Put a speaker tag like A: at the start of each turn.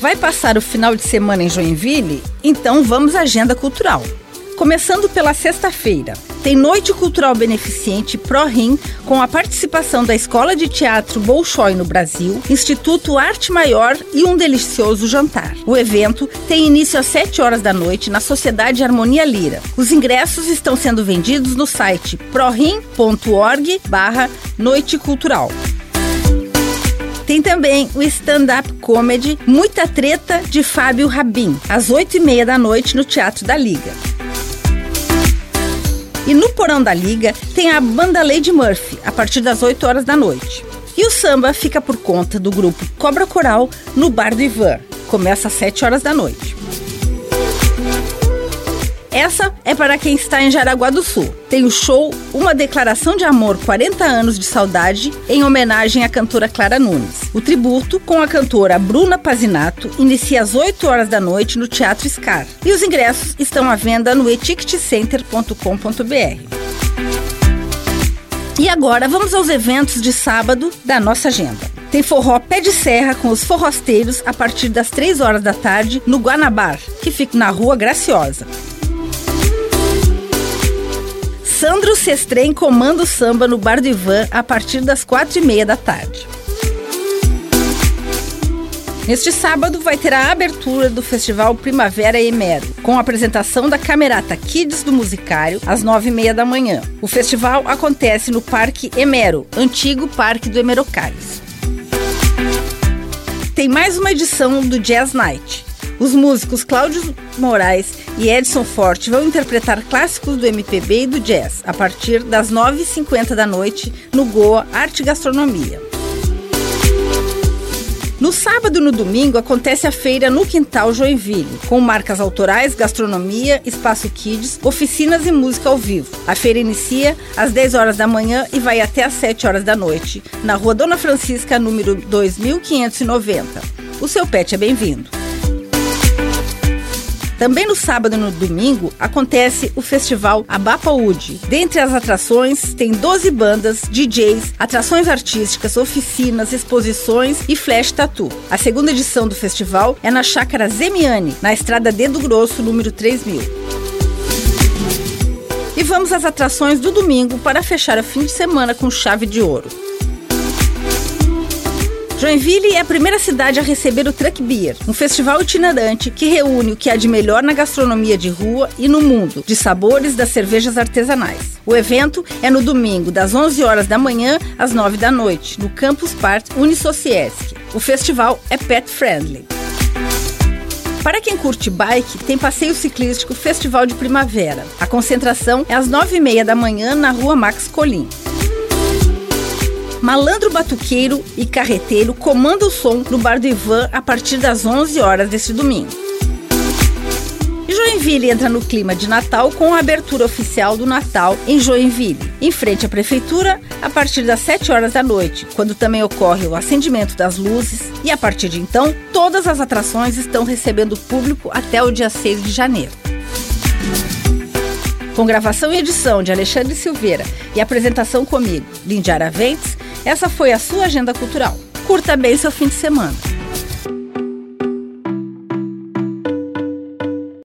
A: Vai passar o final de semana em Joinville? Então vamos à agenda cultural. Começando pela sexta-feira, tem Noite Cultural Beneficente ProRim com a participação da Escola de Teatro Bolshoi no Brasil, Instituto Arte Maior e um delicioso jantar. O evento tem início às 7 horas da noite na Sociedade Harmonia Lira. Os ingressos estão sendo vendidos no site prorim.org barra Noite Cultural. Tem também o stand-up comedy Muita Treta de Fábio Rabin, às 8h30 da noite no Teatro da Liga. E no Porão da Liga tem a banda Lady Murphy, a partir das 8 horas da noite. E o samba fica por conta do grupo Cobra Coral no Bar do Ivan. Começa às 7 horas da noite. Essa é para quem está em Jaraguá do Sul. Tem o show Uma Declaração de Amor 40 anos de saudade em homenagem à cantora Clara Nunes. O tributo com a cantora Bruna Pazinato inicia às 8 horas da noite no Teatro Scar. E os ingressos estão à venda no eticketcenter.com.br. E agora vamos aos eventos de sábado da nossa agenda. Tem forró pé de serra com os forrosteiros a partir das 3 horas da tarde no Guanabar, que fica na Rua Graciosa. Sandro Sestrem comanda o samba no Bar do Ivan a partir das quatro e meia da tarde. Neste sábado vai ter a abertura do Festival Primavera Emero, com a apresentação da Camerata Kids do Musicário, às nove e meia da manhã. O festival acontece no Parque Emero, antigo Parque do Emerocários. Tem mais uma edição do Jazz Night. Os músicos Cláudio Moraes e Edson Forte vão interpretar clássicos do MPB e do jazz a partir das 9h50 da noite no Goa Arte e Gastronomia. No sábado e no domingo acontece a feira no Quintal Joinville, com marcas autorais, gastronomia, espaço kids, oficinas e música ao vivo. A feira inicia às 10 horas da manhã e vai até às 7 horas da noite, na rua Dona Francisca, número 2590. O seu pet é bem-vindo. Também no sábado e no domingo acontece o festival Abapaúde. Dentre as atrações tem 12 bandas, DJs, atrações artísticas, oficinas, exposições e flash tattoo. A segunda edição do festival é na Chácara Zemiani, na estrada Dedo Grosso, número 3000. E vamos às atrações do domingo para fechar o fim de semana com chave de ouro. Joinville é a primeira cidade a receber o Truck Beer, um festival itinerante que reúne o que há de melhor na gastronomia de rua e no mundo de sabores das cervejas artesanais. O evento é no domingo, das 11 horas da manhã às 9 da noite, no Campus Park Unisociesc. O festival é pet friendly. Para quem curte bike, tem passeio ciclístico Festival de Primavera. A concentração é às 9h30 da manhã na rua Max Colim. Malandro Batuqueiro e Carreteiro comanda o som no Bar do Ivan a partir das 11 horas deste domingo. E Joinville entra no clima de Natal com a abertura oficial do Natal em Joinville, em frente à prefeitura, a partir das 7 horas da noite, quando também ocorre o acendimento das luzes, e a partir de então, todas as atrações estão recebendo público até o dia 6 de janeiro. Com gravação e edição de Alexandre Silveira e apresentação comigo, Lindy Araventes, essa foi a sua agenda cultural. Curta bem seu fim de semana.